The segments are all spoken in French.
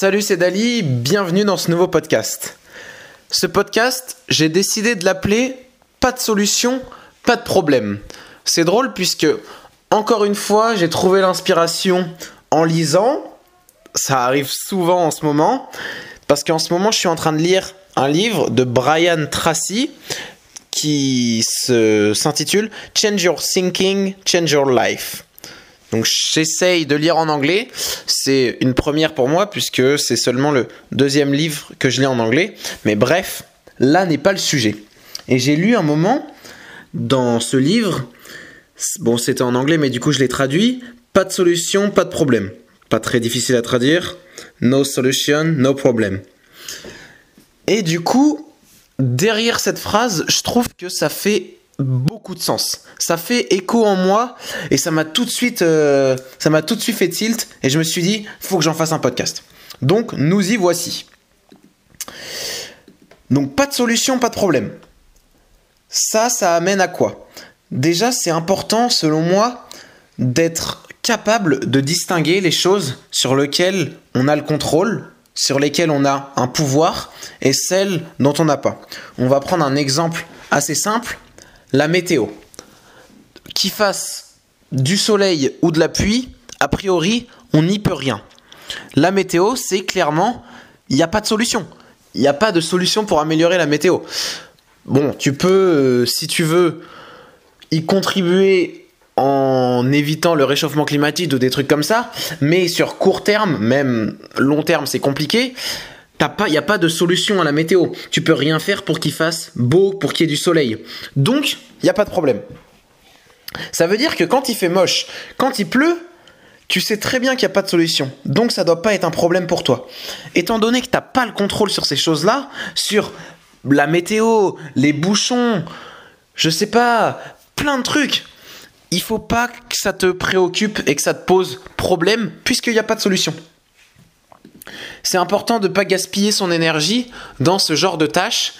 Salut, c'est Dali, bienvenue dans ce nouveau podcast. Ce podcast, j'ai décidé de l'appeler Pas de solution, pas de problème. C'est drôle puisque, encore une fois, j'ai trouvé l'inspiration en lisant. Ça arrive souvent en ce moment, parce qu'en ce moment, je suis en train de lire un livre de Brian Tracy qui s'intitule Change Your Thinking, Change Your Life. Donc j'essaye de lire en anglais. C'est une première pour moi puisque c'est seulement le deuxième livre que je lis en anglais. Mais bref, là n'est pas le sujet. Et j'ai lu un moment dans ce livre, bon c'était en anglais mais du coup je l'ai traduit, pas de solution, pas de problème. Pas très difficile à traduire. No solution, no problem. Et du coup, derrière cette phrase, je trouve que ça fait beaucoup de sens. Ça fait écho en moi et ça m'a tout de suite, euh, ça m'a tout de suite fait tilt et je me suis dit, faut que j'en fasse un podcast. Donc nous y voici. Donc pas de solution, pas de problème. Ça, ça amène à quoi? Déjà, c'est important, selon moi, d'être capable de distinguer les choses sur lesquelles on a le contrôle, sur lesquelles on a un pouvoir, et celles dont on n'a pas. On va prendre un exemple assez simple la météo. Qu'il fasse du soleil ou de la pluie, a priori, on n'y peut rien. La météo, c'est clairement, il n'y a pas de solution. Il n'y a pas de solution pour améliorer la météo. Bon, tu peux, euh, si tu veux, y contribuer en évitant le réchauffement climatique ou des trucs comme ça, mais sur court terme, même long terme, c'est compliqué il n'y a pas de solution à la météo. Tu peux rien faire pour qu'il fasse beau, pour qu'il y ait du soleil. Donc, n'y a pas de problème. Ça veut dire que quand il fait moche, quand il pleut, tu sais très bien qu'il n'y a pas de solution. Donc ça doit pas être un problème pour toi. Étant donné que tu n'as pas le contrôle sur ces choses-là, sur la météo, les bouchons, je sais pas, plein de trucs, il faut pas que ça te préoccupe et que ça te pose problème puisqu'il n'y a pas de solution c'est important de ne pas gaspiller son énergie dans ce genre de tâches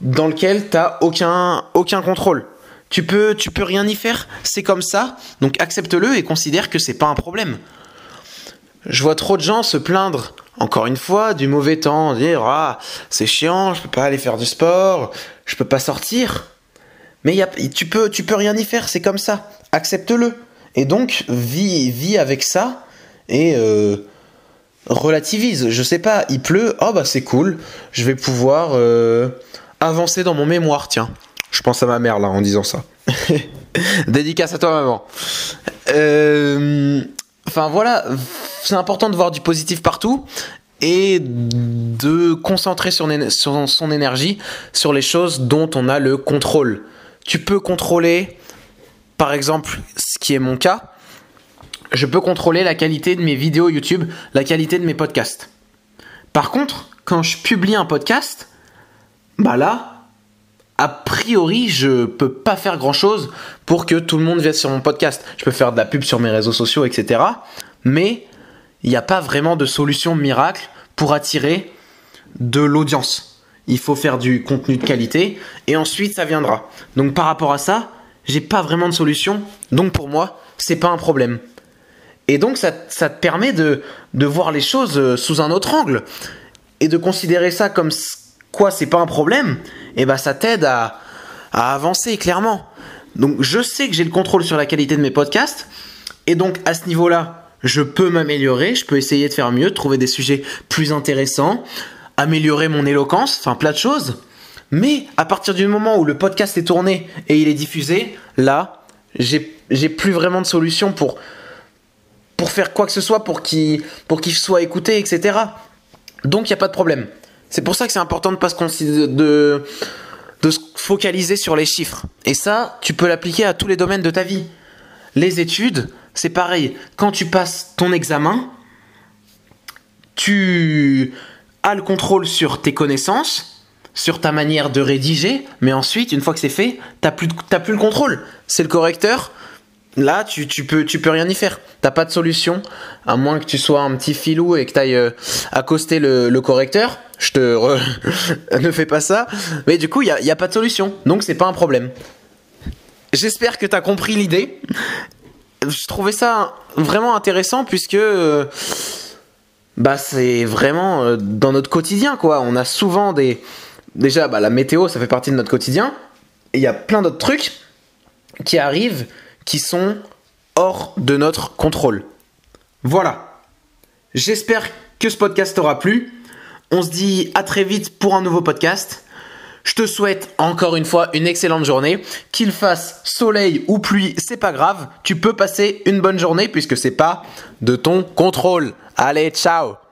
dans lequel tu n'as aucun, aucun contrôle. Tu peux, tu peux rien y faire, c'est comme ça, donc accepte-le et considère que c'est pas un problème. Je vois trop de gens se plaindre, encore une fois, du mauvais temps, dire ah c'est chiant, je peux pas aller faire du sport, je peux pas sortir. Mais y a, tu peux, tu peux rien y faire, c'est comme ça. Accepte-le et donc vis, vis avec ça et euh, relativise. Je sais pas, il pleut, oh bah c'est cool, je vais pouvoir euh, avancer dans mon mémoire, tiens. Je pense à ma mère là en disant ça. Dédicace à toi maman. Euh, enfin voilà, c'est important de voir du positif partout et de concentrer sur son énergie sur les choses dont on a le contrôle. Tu peux contrôler, par exemple, ce qui est mon cas, je peux contrôler la qualité de mes vidéos YouTube, la qualité de mes podcasts. Par contre, quand je publie un podcast, bah là, a priori, je peux pas faire grand chose pour que tout le monde vienne sur mon podcast. Je peux faire de la pub sur mes réseaux sociaux, etc. Mais il n'y a pas vraiment de solution miracle pour attirer de l'audience. Il faut faire du contenu de qualité et ensuite ça viendra. Donc par rapport à ça, j'ai pas vraiment de solution. Donc pour moi, c'est pas un problème. Et donc ça, te permet de, voir les choses euh, sous un autre angle et de considérer ça comme quoi c'est pas un problème. Et bah ça t'aide à, avancer clairement. Donc je sais que j'ai le contrôle sur la qualité de mes podcasts et donc à ce niveau-là, je peux m'améliorer, je peux essayer de faire mieux, de trouver des sujets plus intéressants, améliorer mon éloquence, enfin plein de choses. Mais à partir du moment où le podcast est tourné et il est diffusé, là, j'ai plus vraiment de solution pour pour faire quoi que ce soit pour qu'il pour qu'il soit écouté, etc. Donc il n'y a pas de problème. C'est pour ça que c'est important de pas se de, de se focaliser sur les chiffres. Et ça, tu peux l'appliquer à tous les domaines de ta vie. Les études, c'est pareil. Quand tu passes ton examen, tu as le contrôle sur tes connaissances, sur ta manière de rédiger, mais ensuite, une fois que c'est fait, tu n'as plus, plus le contrôle. C'est le correcteur Là, tu, peux, rien y faire. T'as pas de solution, à moins que tu sois un petit filou et que tu ailles euh, accoster le, correcteur. Je te ne fais pas ça. Mais du coup, il n'y a, a, pas de solution. Donc, c'est pas un problème. J'espère que tu as compris l'idée. Je trouvais ça vraiment intéressant puisque euh, bah c'est vraiment euh, dans notre quotidien quoi. On a souvent des déjà bah, la météo ça fait partie de notre quotidien il y a plein d'autres trucs qui arrivent qui sont hors de notre contrôle. Voilà. J'espère que ce podcast t'aura plu. On se dit à très vite pour un nouveau podcast. Je te souhaite encore une fois une excellente journée. Qu'il fasse soleil ou pluie, c'est pas grave. Tu peux passer une bonne journée puisque c'est pas de ton contrôle. Allez, ciao